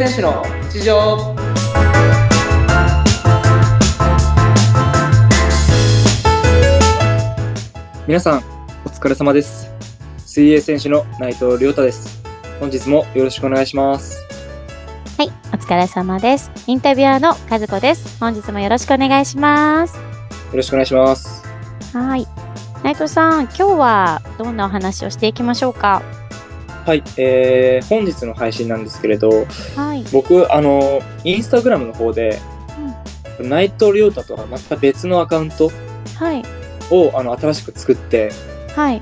選手の日常皆さんお疲れ様です水泳選手の内藤亮太です本日もよろしくお願いしますはい、お疲れ様です。インタビュアーの和子です。本日もよろしくお願いします。よろしくお願いしますはい。内藤さん、今日はどんなお話をしていきましょうか？はい、えー、本日の配信なんですけれどはい。僕あのインスタグラムの方で、内藤亮太とはまた別のアカウントはい。をあの新しく作ってはい。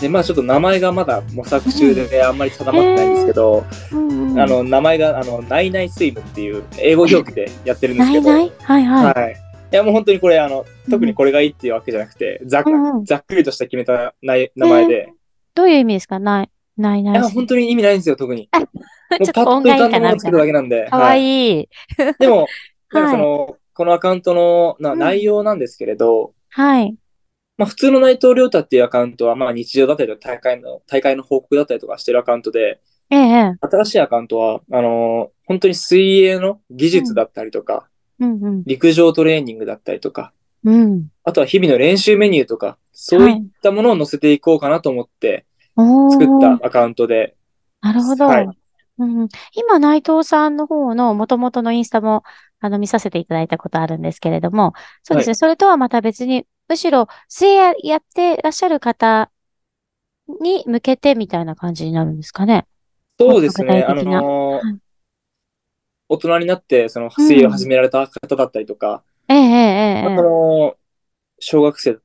でまあちょっと名前がまだ模索中で、あんまり定まってないんですけど、うんうん、あの名前があのナイナイスイムっていう英語表記でやってるんですけど、はいはい。はい。いやもう本当にこれあの特にこれがいいっていうわけじゃなくて、ざっうんうんざっくりとした決めた名前で、どういう意味ですか？ない、ないいない。や本当に意味ないんですよ特に。ちょっうパッとと音がいい浮かもみたいな。を作るだけなんで。かわはいいい。でも なんかそはい。の、このアカウントのなうん内容なんですけれど、はい。まあ普通の内藤亮太っていうアカウントはまあ日常だったりとか大会の大会の報告だったりとかしてるアカウントで、ええ。新しいアカウントはあの本当に水泳の技術だったりとか、うんうん。陸上トレーニングだったりとか、うん。あとは日々の練習メニューとか、そういったものを載せていこうかなと思って作ったアカウントで、なるほど。はい。うん。うん、今、内藤さんの方の元々のインスタもあの見させていただいたことあるんですけれども、そうですね。それとはまた別に、むしろ水泳やってらっしゃる方に向けてみたいな感じになるんですかね。そうですね、あのはい。大人になって、その水泳を始められた方だったりとか、ええええええまあその、小学生、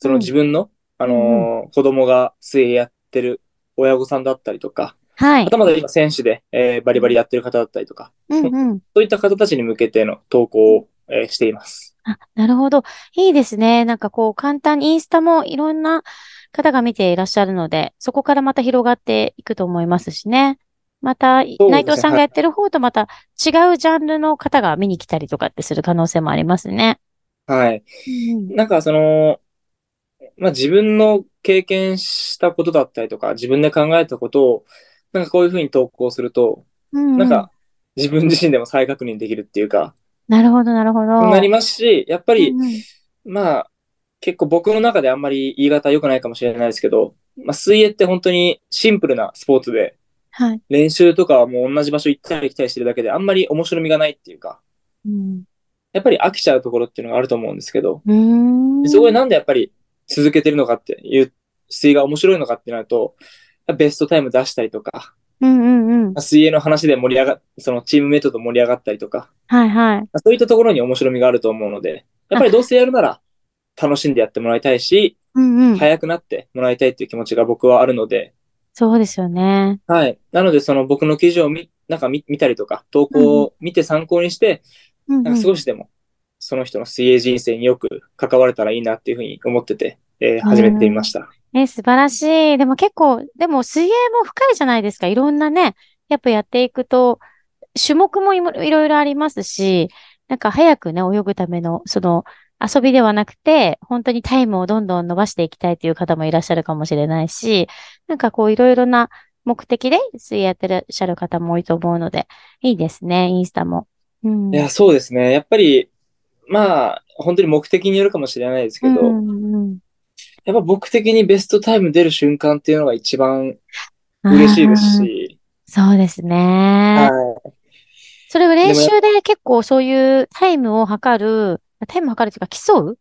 その自分の、あの、子供が水泳やってる親御さんだったりとか、はいまだ今選手で、えーバリバリやってる方だったりとか、うんうん。そういった方たちに向けての投稿を、えーしています。あ、なるほど。いいですね。なんかこう、簡単にインスタもいろんな方が見ていらっしゃるので、そこからまた広がっていくと思いますしね。また、すね内藤さんがやってる方とまた違うジャンルの方が見に来たりとかってする可能性もありますね。はい。うんなんかその、まあ、自分の経験したことだったりとか、自分で考えたことを、なんかこういうふうに投稿すると、うんなんか自分自身でも再確認できるっていうか、なるほど、なるほど。なりますし、やっぱり、うんうんまあ、結構僕の中であんまり言い方良くないかもしれないですけど、まあ、水泳って本当にシンプルなスポーツで、はい。練習とかはもう同じ場所行ったり来たりしてるだけで、あんまり面白みがないっていうか、うん。やっぱり飽きちゃうところっていうのがあると思うんですけど。そこでなんでやっぱり続けてるのかっていう、水泳が面白いのかってなると、ベストタイム出したりとか、うんうんうん。水泳の話で盛り上がっ、そのチームメイトと盛り上がったりとか、はいはい。そういったところに面白みがあると思うので、やっぱりどうせやるなら楽しんでやってもらいたいし、うんうん。早くなってもらいたいっていう気持ちが僕はあるので、そうですよね。はい。なので、その僕の記事を見、なんか見見たりとか、投稿を見て参考にして、うんうんなんか少しでも、その人の水泳人生によく関われたらいいなっていうふうに思ってて、えー始めてみました。え、素晴らしい。でも結構、でも水泳も深いじゃないですか。いろんなね、やっぱやっていくと、種目もいもいろいろありますし、なんか早くね、泳ぐための、その、遊びではなくて、本当にタイムをどんどん伸ばしていきたいという方もいらっしゃるかもしれないし、なんかこういろいろな目的で水泳やってらっしゃる方も多いと思うので、いいですね、インスタも。うん。いや、そうですね。やっぱり、まあ、本当に目的によるかもしれないですけど、うんうんうんやっぱ僕的にベストタイム出る瞬間っていうのが一番嬉しいですし、そうですね。はい。それを練習で結構そういうタイムを測る、タイムを測るっていうか競う？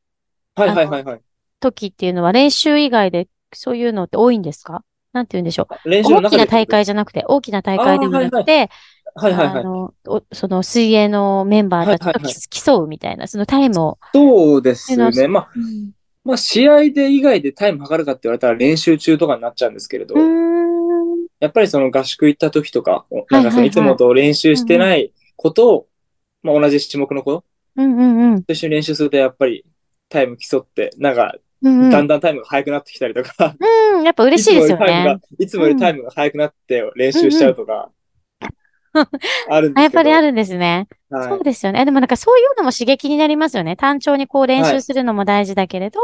はいはいはいはい。時っていうのは練習以外でそういうのって多いんですか？なんて言うんでしょう。練習の大き。な大会じゃなくて、大きな大会ではなくて、はいはいはい。あの、おその水泳のメンバーたちとはいはい競うみたいな、そのタイムを。そうですね。まあ、うん。まあ、試合で以外でタイム測るかって言われたら練習中とかになっちゃうんですけれど。やっぱりその合宿行った時とか、はいなんかそのはいいつもと練習してないことを、まあ同じ種目のこと。うんうんうん。と一緒に練習するとやっぱりタイム競って、なんかうんうん。だんだんタイムが速くなってきたりとか、うん、やっぱ嬉しいですよね。いつもよりタイムが、いつもよりタイムが速くなって練習しちゃうとか、あるんですやっぱりあるんですね。はいそうですよね。でもなんかそういうのも刺激になりますよね。単調にこう練はい習するのも大事だけれど、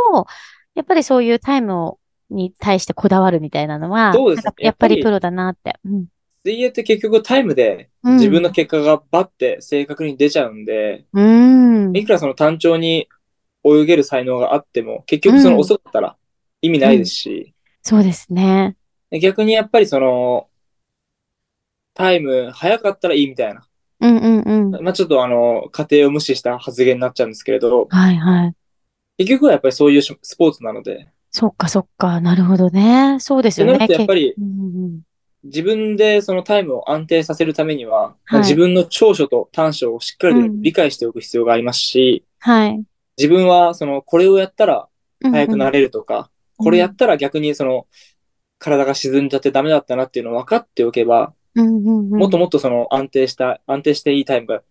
やっぱりそういうタイムをに対してこだわるみたいなのは、そうですねやっぱりプロだなって。うん。水泳って結局タイムでうん自分の結果がバッて正確に出ちゃうんで、うーん。いくらその単調に泳げる才能があっても、結局その遅かったら意味ないですし、そうですね。逆にやっぱりその、タイム早かったらいいみたいな。うんうんうん。まあちょっとあの、家庭を無視した発言になっちゃうんですけれど、はいはい。結局はやっぱりそういうスポーツなので、そっかそっか。なるほどね。そうですよね。やっぱり自分でそのタイムを安定させるためには、まあはい自分の長所と短所をしっかりうん理解しておく必要がありますし、はい。自分はその、これをやったら速くなる。れるとか、うんこれやったら逆にその、体が沈んじゃってダメだったなっていうのを分かっておけば、うんうんうん。もっともっとその安定した、安定していいタイムが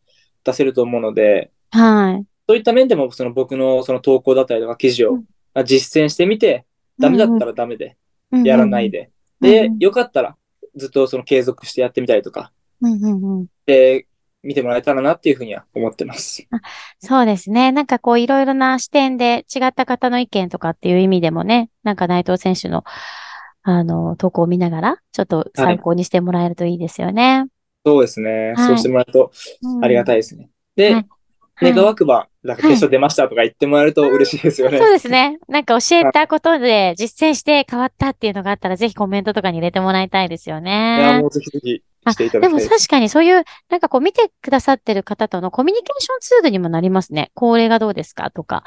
出せると思うので、はい。そういった面でもその僕のその投稿だったりとか記事を実践してみて、ダメだったらダメで、やらないで。で。よかったらずっとその継続してやってみたりとか、うんうんうん。で、見てもらえたらなっていうふうには思ってます。そうですね。なんかこういろいろな視点で違った方の意見とかっていう意味でもね、なんか内藤選手のあの投稿を見ながら、ちょっと参考にしてもらえるといいですよね。そうですね。はいそうしてもらうとありがたいい。ですね。で、はい願はいわくば、なんか決勝出ましたとか言ってもらえると嬉しいですよね。そうですね。なんか教えたことで実践して変わったっていうのがあったら、ぜひコメントとかに入れてもらいたいですよいや、ねも。うぜひぜひしていたでもだきたいです。確かにそういう、なんかこう見てくださってる方とのコミュニケーションツールにもなりますね。これがどうですかとか。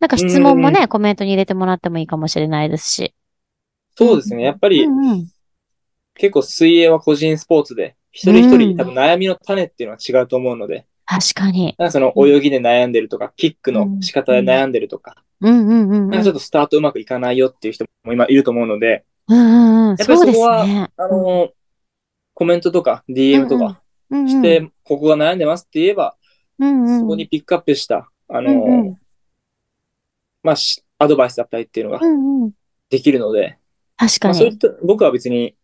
なんか質問もね、コメントに入れてもらってもいいかもしれないですし。そうですね。やっぱうりんうん。結構水泳は個人スポーツで、一人一うん人多分悩みの種っていうのは違うと思うので、確かに。なんかその泳ぎで悩んでるとか、キックの仕方で悩んでるとか、うんうんうんうん。なんかちょっとスタートうまくいかないよっていう人も今いると思うので、うんうんうん。やっぱりそこはね。あの、コメントとか DM とかうんうん、して、ここが悩んでますって言えば、うんうん、そこにピックアップした、あうんうんの、まあ、しアドバイスだったりっていうのがうんうん。できるので、確かまあ、そういに。った、僕は別に、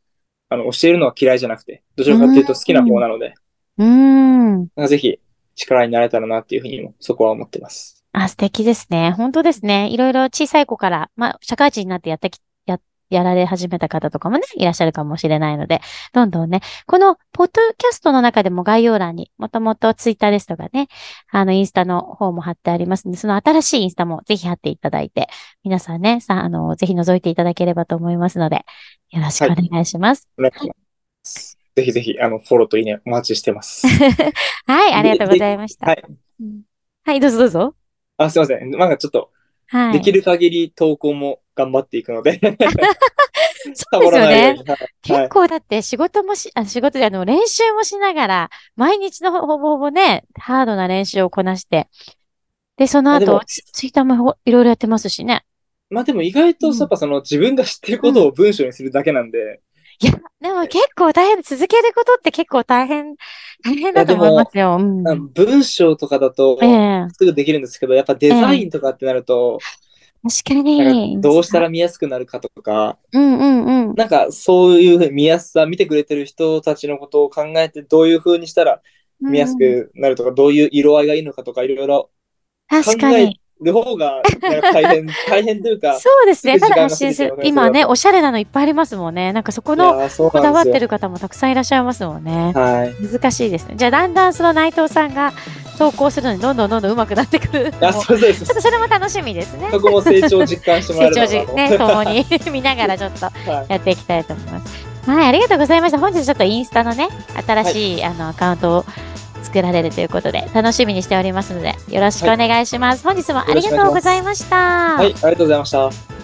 あの、教えるのは嫌いじゃなくて、どちらかというと好きな方なので、うーん。なんかぜひ力になれたらなっていうふうにも、そこは思ってます。あ、素敵ですね。本当ですね。いろいろ小さい子から、まあ、社会人になってやってき、や、やられ始めた方とかもね、いらっしゃるかもしれないので、どんどんね、この、ポッドキャストの中でも概要欄に、もともとツイッターですとかね、あの、インスタの方も貼ってありますので、その新しいインスタもぜひ貼っていただいて、皆さんね、さ、あの、ぜひ覗いていただければと思いますので、よろしくお願いします。お願い。ぜひぜひ、あの、フォローといいね、お待ちしてます。はい、ありがとうございました。はい。うんはい、どうぞどうぞ。あ、すいません。なんかちょっと、はい。できる限り投稿も頑張っていくので、そうですよね。はい結構だって仕事もし、あ仕事であの練習もしながら、毎日のほぼほぼね、ハードな練習をこなして、で、その後ツツイッターもほいろいろやってますしね。まあでも意外と、うんやっぱその自分が知ってることを文章にするだけなんで、いや、でも結構大変、続けることって結構大変、大変だと思いますよ。うん。あ文章とかだとええすぐできるんですけど、やっぱデザインとかってなると、確かに。かどうしたら見やすくなるかとか、うんうんうん。なんかそういう見やすさ、見てくれてる人たちのことを考えて、どういう風にしたら見やすうんくなるとか、どういう色合いがいいのかとか、いろいろ考え確かに。る方が大変、大変というか、そうですね。すただ発信する過ぎ。て今ね、おしゃれなのいっぱいありますもんね。なんかそこいのこだわって。る方もたくさんいらっしゃいますもんね。はい。難しいですね。じゃあ、だんだんその内藤さんが投稿するのにどんどんどんどん上手くなってくるのあ、も。そうですちょっ。とそれも楽しみですね。そこも成長を実感してもら成えればなと。長時ね、共に見ながらちょっとはいやっていきたいと思います。はい、ありがとうございました。本日ちょっとインスタのね、新しい、あのアカウントを作られるということで、楽しみにしておりますので、よろしくお願いします。本日もありがとうございました。はい、ありがとうございました。